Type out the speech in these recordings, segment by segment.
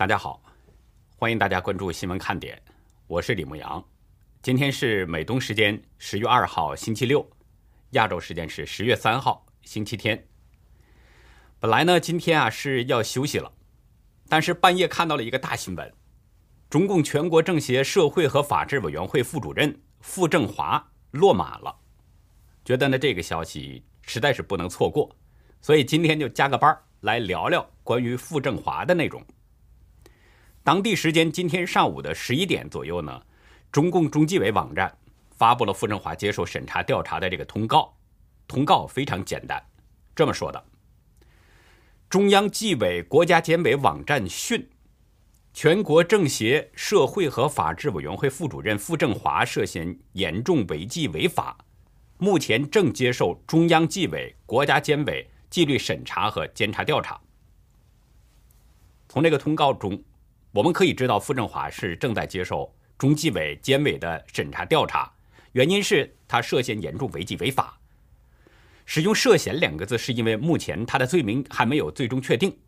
大家好，欢迎大家关注新闻看点，我是李牧阳。今天是美东时间十月二号星期六，亚洲时间是十月三号星期天。本来呢，今天啊是要休息了，但是半夜看到了一个大新闻：中共全国政协社会和法制委员会副主任傅政华落马了。觉得呢这个消息实在是不能错过，所以今天就加个班来聊聊关于傅政华的内容。当地时间今天上午的十一点左右呢，中共中纪委网站发布了傅政华接受审查调查的这个通告。通告非常简单，这么说的：中央纪委国家监委网站讯，全国政协社会和法制委员会副主任傅政华涉嫌严重违纪违法，目前正接受中央纪委国家监委纪律审查和监察调查。从这个通告中。我们可以知道，傅政华是正在接受中纪委监委的审查调查，原因是他涉嫌严重违纪违法。使用“涉嫌”两个字，是因为目前他的罪名还没有最终确定，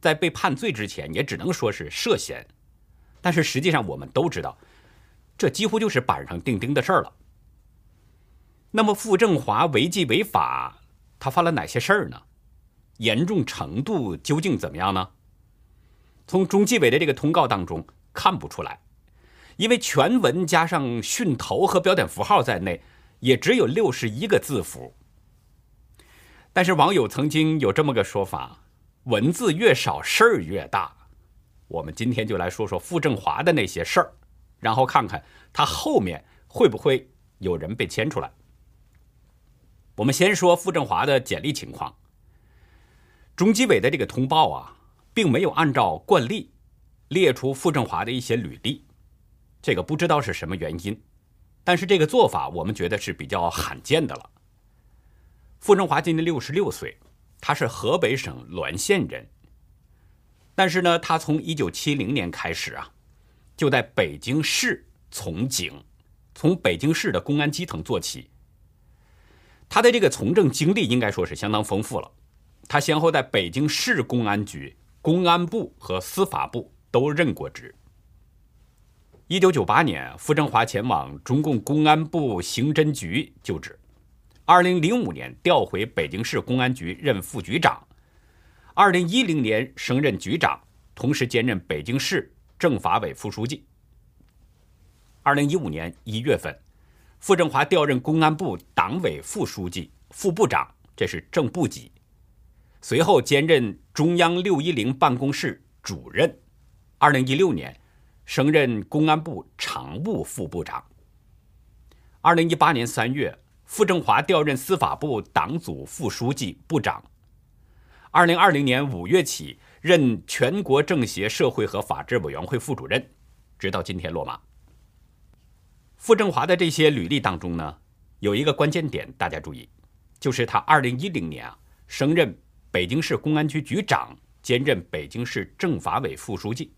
在被判罪之前，也只能说是涉嫌。但是实际上，我们都知道，这几乎就是板上钉钉的事儿了。那么，傅政华违纪违法，他犯了哪些事儿呢？严重程度究竟怎么样呢？从中纪委的这个通告当中看不出来，因为全文加上讯头和标点符号在内，也只有六十一个字符。但是网友曾经有这么个说法：文字越少，事儿越大。我们今天就来说说傅政华的那些事儿，然后看看他后面会不会有人被牵出来。我们先说傅政华的简历情况。中纪委的这个通报啊。并没有按照惯例列出傅政华的一些履历，这个不知道是什么原因，但是这个做法我们觉得是比较罕见的了。傅政华今年六十六岁，他是河北省滦县人，但是呢，他从一九七零年开始啊，就在北京市从警，从北京市的公安基层做起。他的这个从政经历应该说是相当丰富了，他先后在北京市公安局。公安部和司法部都任过职。一九九八年，傅政华前往中共公安部刑侦局就职。二零零五年调回北京市公安局任副局长。二零一零年升任局长，同时兼任北京市政法委副书记。二零一五年一月份，傅政华调任公安部党委副书记、副部长，这是正部级。随后兼任中央六一零办公室主任，二零一六年升任公安部常务副部长。二零一八年三月，傅政华调任司法部党组副书记、部长。二零二零年五月起任全国政协社会和法制委员会副主任，直到今天落马。傅政华的这些履历当中呢，有一个关键点，大家注意，就是他二零一零年啊升任。北京市公安局局长兼任北京市政法委副书记，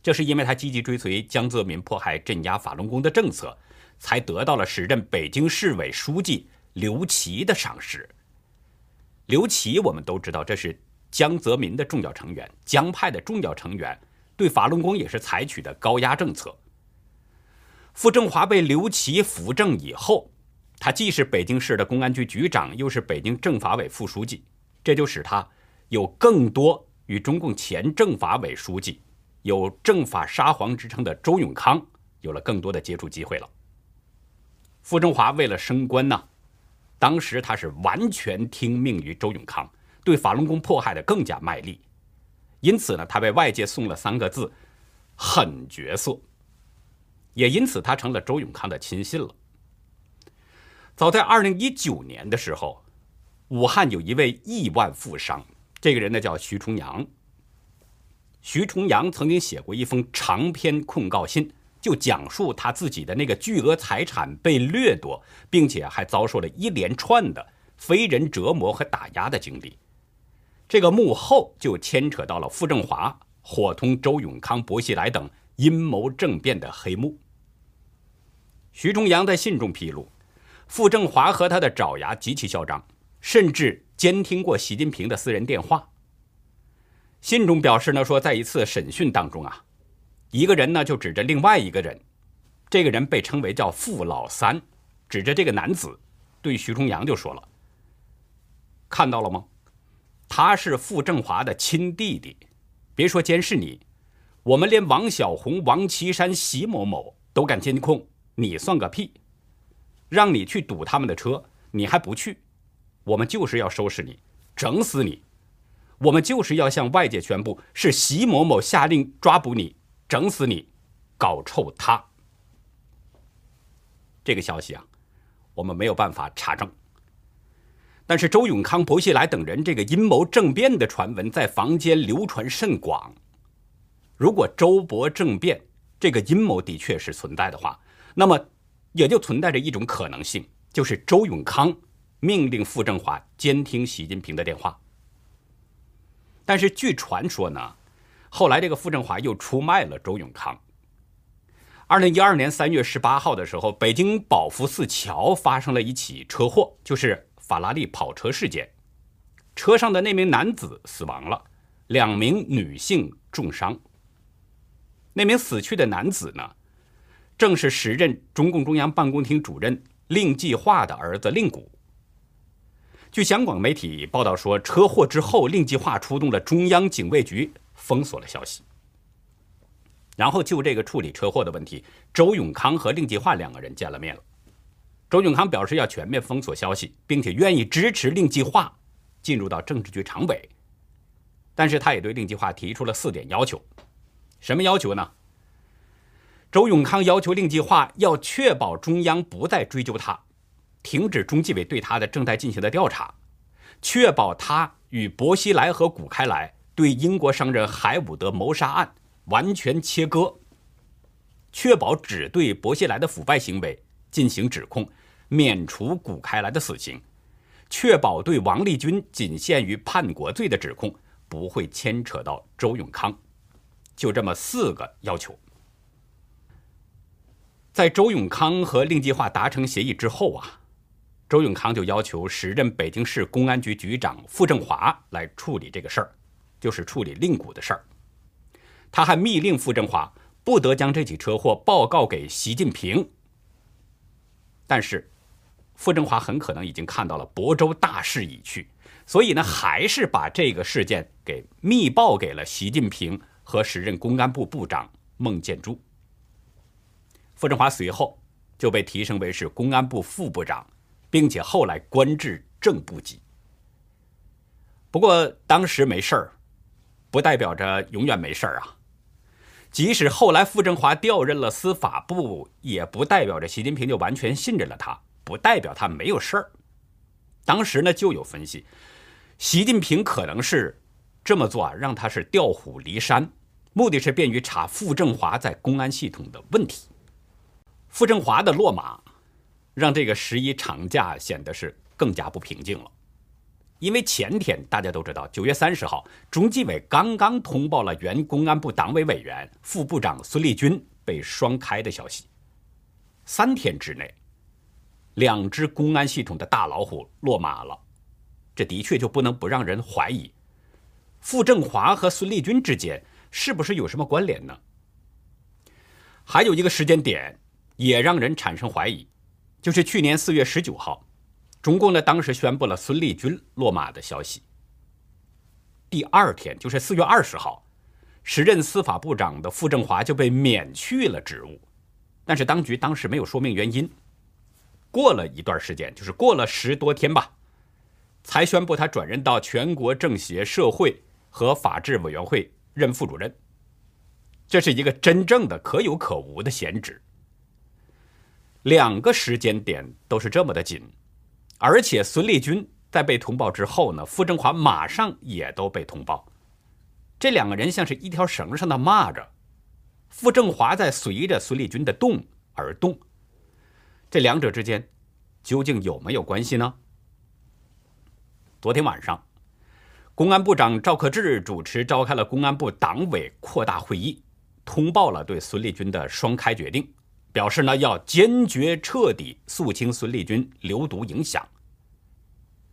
这是因为他积极追随江泽民迫害镇压法轮功的政策，才得到了时任北京市委书记刘奇的赏识。刘奇我们都知道，这是江泽民的重要成员，江派的重要成员，对法轮功也是采取的高压政策。傅政华被刘奇扶正以后，他既是北京市的公安局局长，又是北京政法委副书记。这就使他有更多与中共前政法委书记、有“政法沙皇”之称的周永康有了更多的接触机会了。傅政华为了升官呢，当时他是完全听命于周永康，对法轮功迫害的更加卖力，因此呢，他被外界送了三个字“狠角色”，也因此他成了周永康的亲信了。早在二零一九年的时候。武汉有一位亿万富商，这个人呢叫徐重阳。徐重阳曾经写过一封长篇控告信，就讲述他自己的那个巨额财产被掠夺，并且还遭受了一连串的非人折磨和打压的经历。这个幕后就牵扯到了傅政华伙同周永康、薄熙来等阴谋政变的黑幕。徐重阳在信中披露，傅政华和他的爪牙极其嚣张。甚至监听过习近平的私人电话。信中表示呢，说在一次审讯当中啊，一个人呢就指着另外一个人，这个人被称为叫傅老三，指着这个男子，对徐重阳就说了：“看到了吗？他是傅政华的亲弟弟，别说监视你，我们连王小红、王岐山、席某某都敢监控，你算个屁！让你去堵他们的车，你还不去，我们就是要收拾你，整死你。”我们就是要向外界宣布，是习某某下令抓捕你，整死你，搞臭他。这个消息啊，我们没有办法查证。但是周永康、薄熙来等人这个阴谋政变的传闻在坊间流传甚广。如果周勃政变这个阴谋的确是存在的话，那么也就存在着一种可能性，就是周永康命令傅政华监听习近平的电话。但是据传说呢，后来这个傅政华又出卖了周永康。二零一二年三月十八号的时候，北京宝福寺桥发生了一起车祸，就是法拉利跑车事件，车上的那名男子死亡了，两名女性重伤。那名死去的男子呢，正是时任中共中央办公厅主任令计划的儿子令谷。据香港媒体报道说，车祸之后，令计划出动了中央警卫局，封锁了消息。然后就这个处理车祸的问题，周永康和令计划两个人见了面了。周永康表示要全面封锁消息，并且愿意支持令计划进入到政治局常委。但是他也对令计划提出了四点要求，什么要求呢？周永康要求令计划要确保中央不再追究他。停止中纪委对他的正在进行的调查，确保他与薄熙来和古开来对英国商人海伍德谋杀案完全切割，确保只对薄熙来的腐败行为进行指控，免除古开来的死刑，确保对王立军仅限于叛国罪的指控不会牵扯到周永康，就这么四个要求。在周永康和令计划达成协议之后啊。周永康就要求时任北京市公安局局长傅政华来处理这个事儿，就是处理令谷的事儿。他还密令傅政华不得将这起车祸报告给习近平。但是，傅政华很可能已经看到了亳州大势已去，所以呢，还是把这个事件给密报给了习近平和时任公安部部长孟建柱。傅政华随后就被提升为是公安部副部长。并且后来官至正部级。不过当时没事儿，不代表着永远没事儿啊。即使后来傅政华调任了司法部，也不代表着习近平就完全信任了他，不代表他没有事儿。当时呢就有分析，习近平可能是这么做啊，让他是调虎离山，目的是便于查傅政华在公安系统的问题。傅政华的落马。让这个十一长假显得是更加不平静了，因为前天大家都知道，九月三十号，中纪委刚刚通报了原公安部党委委员、副部长孙立军被双开的消息。三天之内，两只公安系统的大老虎落马了，这的确就不能不让人怀疑，傅政华和孙立军之间是不是有什么关联呢？还有一个时间点也让人产生怀疑。就是去年四月十九号，中共呢当时宣布了孙立军落马的消息。第二天，就是四月二十号，时任司法部长的傅政华就被免去了职务，但是当局当时没有说明原因。过了一段时间，就是过了十多天吧，才宣布他转任到全国政协社会和法制委员会任副主任。这是一个真正的可有可无的闲职。两个时间点都是这么的紧，而且孙立军在被通报之后呢，傅政华马上也都被通报，这两个人像是一条绳上的蚂蚱，傅政华在随着孙立军的动而动，这两者之间究竟有没有关系呢？昨天晚上，公安部长赵克志主持召开了公安部党委扩大会议，通报了对孙立军的双开决定。表示呢，要坚决彻底肃清孙立军流毒影响。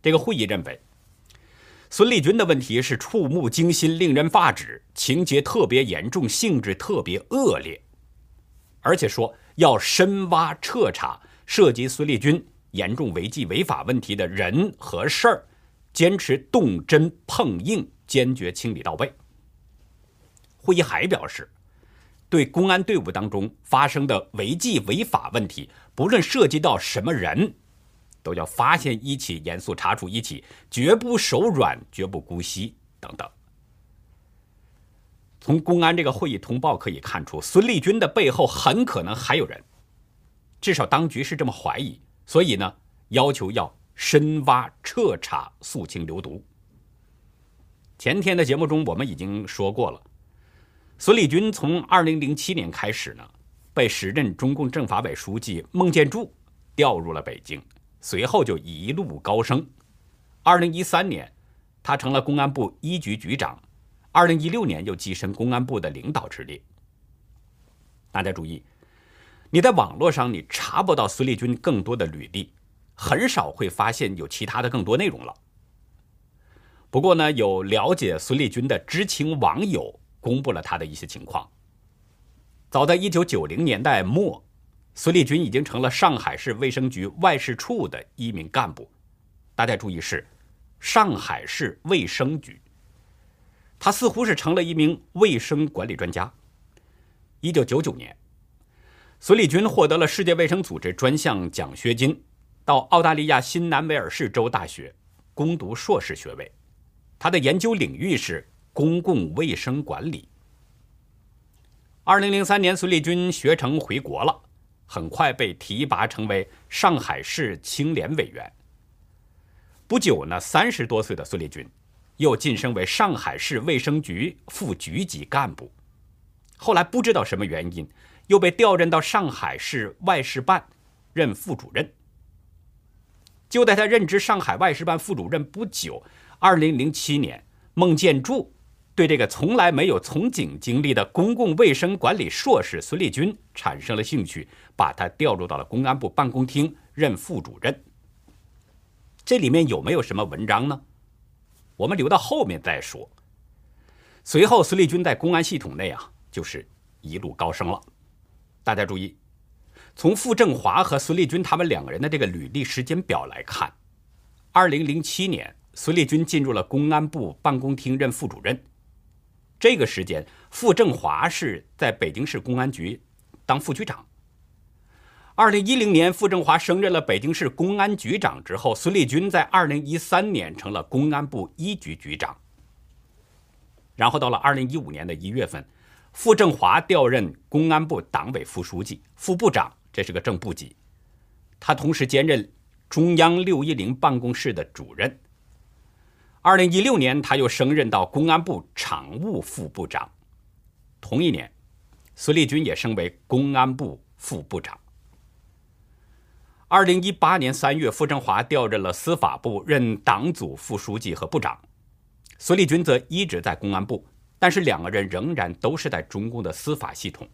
这个会议认为，孙立军的问题是触目惊心、令人发指，情节特别严重，性质特别恶劣，而且说要深挖彻查涉及孙立军严重违纪违法问题的人和事儿，坚持动真碰硬，坚决清理到位。会议还表示，对公安队伍当中发生的违纪违法问题，不论涉及到什么人。都要发现一起，严肃查处一起，绝不手软，绝不姑息等等。从公安这个会议通报可以看出，孙立军的背后很可能还有人，至少当局是这么怀疑。所以呢，要求要深挖彻查，肃清流毒。前天的节目中我们已经说过了，孙立军从二零零七年开始呢，被时任中共政法委书记孟建柱调入了北京。随后就一路高升。二零一三年，他成了公安部一局局长；二零一六年又跻身公安部的领导之列。大家注意，你在网络上你查不到孙立军更多的履历，很少会发现有其他的更多内容了。不过呢，有了解孙立军的知情网友公布了他的一些情况。早在一九九零年代末。孙立军已经成了上海市卫生局外事处的一名干部，大家注意是上海市卫生局。他似乎是成了一名卫生管理专家。一九九九年，孙立军获得了世界卫生组织专项奖学金，到澳大利亚新南威尔士州大学攻读硕士学位。他的研究领域是公共卫生管理。二零零三年，孙立军学成回国了。很快被提拔成为上海市青联委员。不久呢，三十多岁的孙立军又晋升为上海市卫生局副局级干部。后来不知道什么原因，又被调任到上海市外事办任副主任。就在他任职上海外事办副主任不久，二零零七年，孟建柱。对这个从来没有从警经历的公共卫生管理硕士孙立军产生了兴趣，把他调入到了公安部办公厅任副主任。这里面有没有什么文章呢？我们留到后面再说。随后，孙立军在公安系统内啊，就是一路高升了。大家注意，从傅政华和孙立军他们两个人的这个履历时间表来看，二零零七年，孙立军进入了公安部办公厅任副主任。这个时间，傅政华是在北京市公安局当副局长。二零一零年，傅政华升任了北京市公安局长之后，孙立军在二零一三年成了公安部一局局长。然后到了二零一五年的一月份，傅政华调任公安部党委副书记、副部长，这是个正部级。他同时兼任中央六一零办公室的主任。二零一六年，他又升任到公安部常务副部长。同一年，孙立军也升为公安部副部长。二零一八年三月，傅政华调任了司法部，任党组副书记和部长。孙立军则一直在公安部，但是两个人仍然都是在中共的司法系统。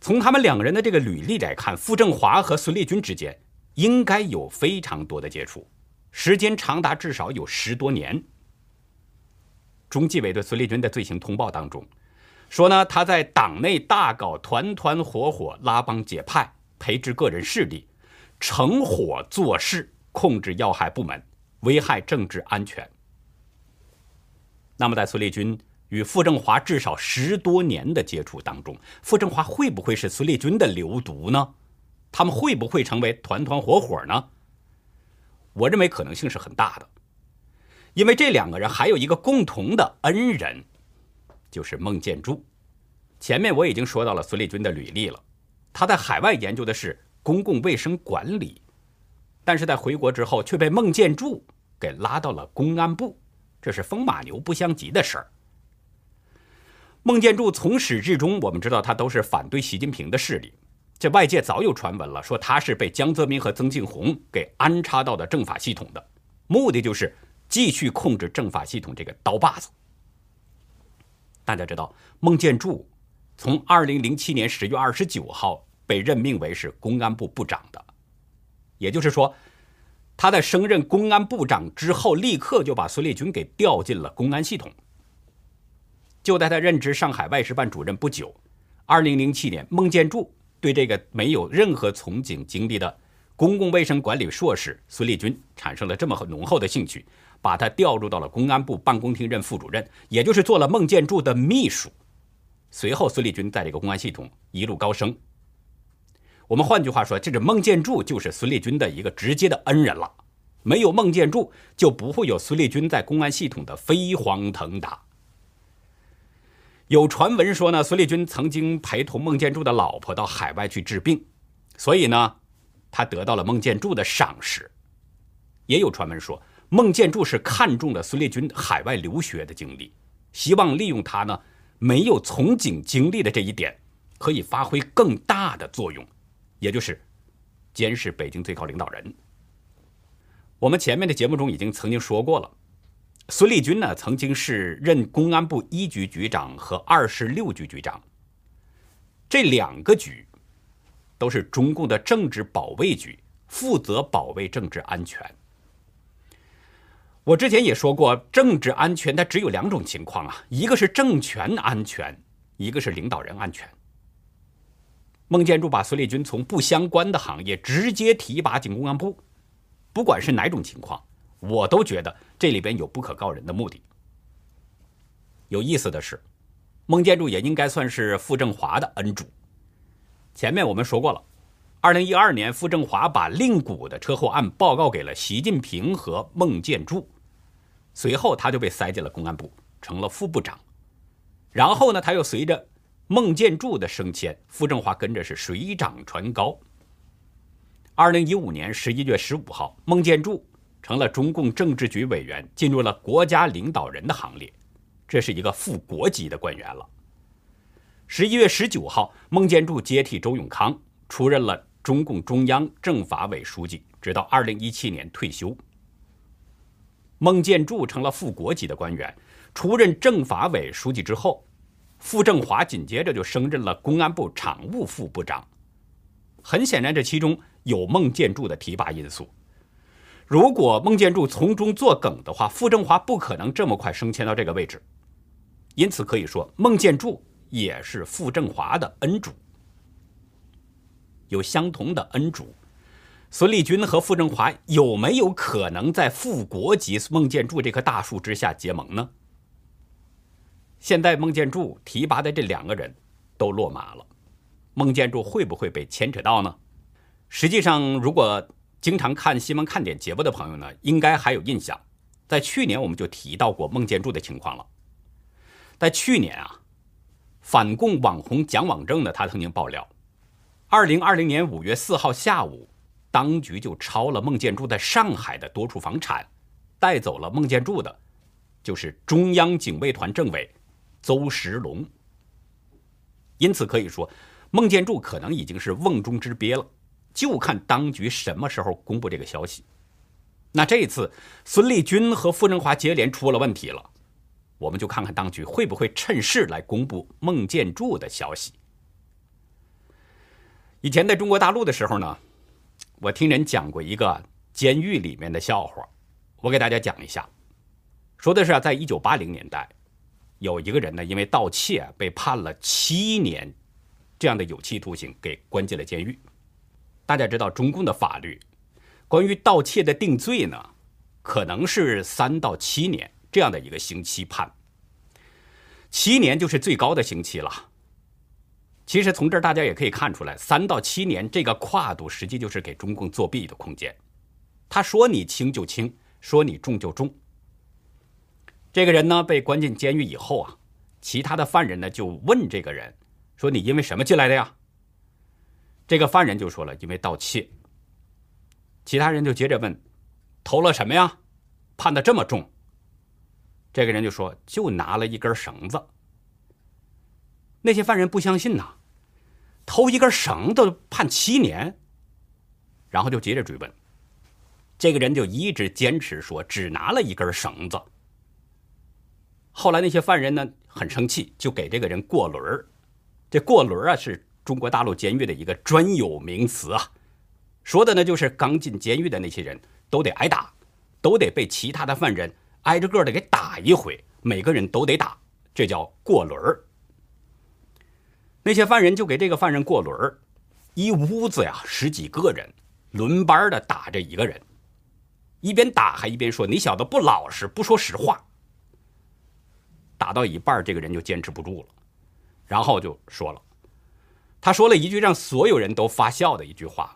从他们两个人的这个履历来看，傅政华和孙立军之间应该有非常多的接触。时间长达至少有十多年。中纪委对孙立军的罪行通报当中说呢，他在党内大搞团团伙伙、拉帮结派、培植个人势力、成伙做事、控制要害部门、危害政治安全。那么，在孙立军与傅政华至少十多年的接触当中，傅政华会不会是孙立军的流毒呢？他们会不会成为团团伙伙呢？我认为可能性是很大的，因为这两个人还有一个共同的恩人，就是孟建柱。前面我已经说到了孙立军的履历了，他在海外研究的是公共卫生管理，但是在回国之后却被孟建柱给拉到了公安部，这是风马牛不相及的事儿。孟建柱从始至终，我们知道他都是反对习近平的势力。这外界早有传闻了，说他是被江泽民和曾庆红给安插到的政法系统的，目的就是继续控制政法系统这个刀把子。大家知道，孟建柱从二零零七年十月二十九号被任命为是公安部部长的，也就是说，他在升任公安部长之后，立刻就把孙立军给调进了公安系统。就在他任职上海外事办主任不久，二零零七年，孟建柱对这个没有任何从警经历的公共卫生管理硕士孙立军产生了这么浓厚的兴趣，把他调入到了公安部办公厅任副主任，也就是做了孟建柱的秘书。随后，孙立军在这个公安系统一路高升。我们换句话说，这个孟建柱就是孙立军的一个直接的恩人了。没有孟建柱，就不会有孙立军在公安系统的飞黄腾达。有传闻说呢，孙立军曾经陪同孟建柱的老婆到海外去治病，所以呢，他得到了孟建柱的赏识。也有传闻说，孟建柱是看中了孙立军海外留学的经历，希望利用他呢没有从警经历的这一点，可以发挥更大的作用，也就是监视北京最高领导人。我们前面的节目中已经曾经说过了。孙立军呢，曾经是任公安部一局局长和二十六局局长。这两个局都是中共的政治保卫局，负责保卫政治安全。我之前也说过，政治安全它只有两种情况啊，一个是政权安全，一个是领导人安全。孟建柱把孙立军从不相关的行业直接提拔进公安部，不管是哪种情况。我都觉得这里边有不可告人的目的。有意思的是，孟建柱也应该算是傅政华的恩主。前面我们说过了，二零一二年，傅政华把令谷的车祸案报告给了习近平和孟建柱，随后他就被塞进了公安部，成了副部长。然后呢，他又随着孟建柱的升迁，傅政华跟着是水涨船高。二零一五年十一月十五号，孟建柱。成了中共政治局委员，进入了国家领导人的行列，这是一个副国级的官员了。十一月十九号，孟建柱接替周永康，出任了中共中央政法委书记，直到二零一七年退休。孟建柱成了副国级的官员，出任政法委书记之后，傅政华紧接着就升任了公安部常务副部长。很显然，这其中有孟建柱的提拔因素。如果孟建柱从中作梗的话，傅政华不可能这么快升迁到这个位置。因此可以说，孟建柱也是傅政华的恩主。有相同的恩主，孙立军和傅政华有没有可能在副国级孟建柱这棵大树之下结盟呢？现在孟建柱提拔的这两个人都落马了，孟建柱会不会被牵扯到呢？实际上，如果经常看新闻看点节目的朋友呢，应该还有印象，在去年我们就提到过孟建柱的情况了。在去年啊，反共网红蒋网正呢，他曾经爆料，二零二零年五月四号下午，当局就抄了孟建柱在上海的多处房产，带走了孟建柱的，就是中央警卫团政委邹石龙。因此可以说，孟建柱可能已经是瓮中之鳖了。就看当局什么时候公布这个消息。那这一次孙立军和傅政华接连出了问题了，我们就看看当局会不会趁势来公布孟建柱的消息。以前在中国大陆的时候呢，我听人讲过一个监狱里面的笑话，我给大家讲一下。说的是啊，在一九八零年代，有一个人呢，因为盗窃被判了七年这样的有期徒刑，给关进了监狱。大家知道中共的法律，关于盗窃的定罪呢，可能是三到七年这样的一个刑期判，七年就是最高的刑期了。其实从这儿大家也可以看出来，三到七年这个跨度，实际就是给中共作弊的空间。他说你轻就轻，说你重就重。这个人呢被关进监狱以后啊，其他的犯人呢就问这个人说：“你因为什么进来的呀？”这个犯人就说了：“因为盗窃。”其他人就接着问：“偷了什么呀？判的这么重？”这个人就说：“就拿了一根绳子。”那些犯人不相信呐，偷一根绳子判七年，然后就接着追问。这个人就一直坚持说只拿了一根绳子。后来那些犯人呢很生气，就给这个人过轮这过轮啊是。中国大陆监狱的一个专有名词啊，说的呢就是刚进监狱的那些人都得挨打，都得被其他的犯人挨着个的给打一回，每个人都得打，这叫过轮儿。那些犯人就给这个犯人过轮儿，一屋子呀十几个人轮班的打这一个人，一边打还一边说：“你小子不老实，不说实话。”打到一半，这个人就坚持不住了，然后就说了，他说了一句让所有人都发笑的一句话：“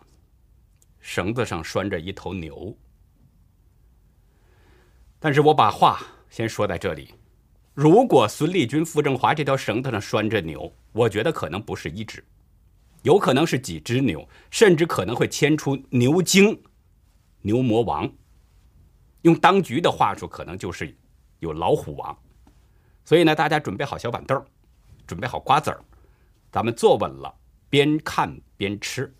绳子上拴着一头牛。”但是我把话先说在这里，如果孙立军、傅政华这条绳子上拴着牛，我觉得可能不是一只，有可能是几只牛，甚至可能会牵出牛精、牛魔王。用当局的话说，可能就是有老虎王。所以呢，大家准备好小板凳准备好瓜子儿，咱们坐稳了，边看边吃。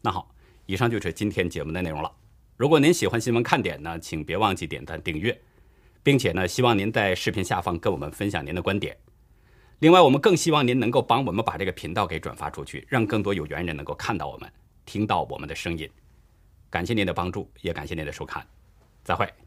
那好，以上就是今天节目的内容了。如果您喜欢新闻看点呢，请别忘记点赞订阅，并且呢，希望您在视频下方跟我们分享您的观点。另外，我们更希望您能够帮我们把这个频道给转发出去，让更多有缘人能够看到我们，听到我们的声音。感谢您的帮助，也感谢您的收看，再会。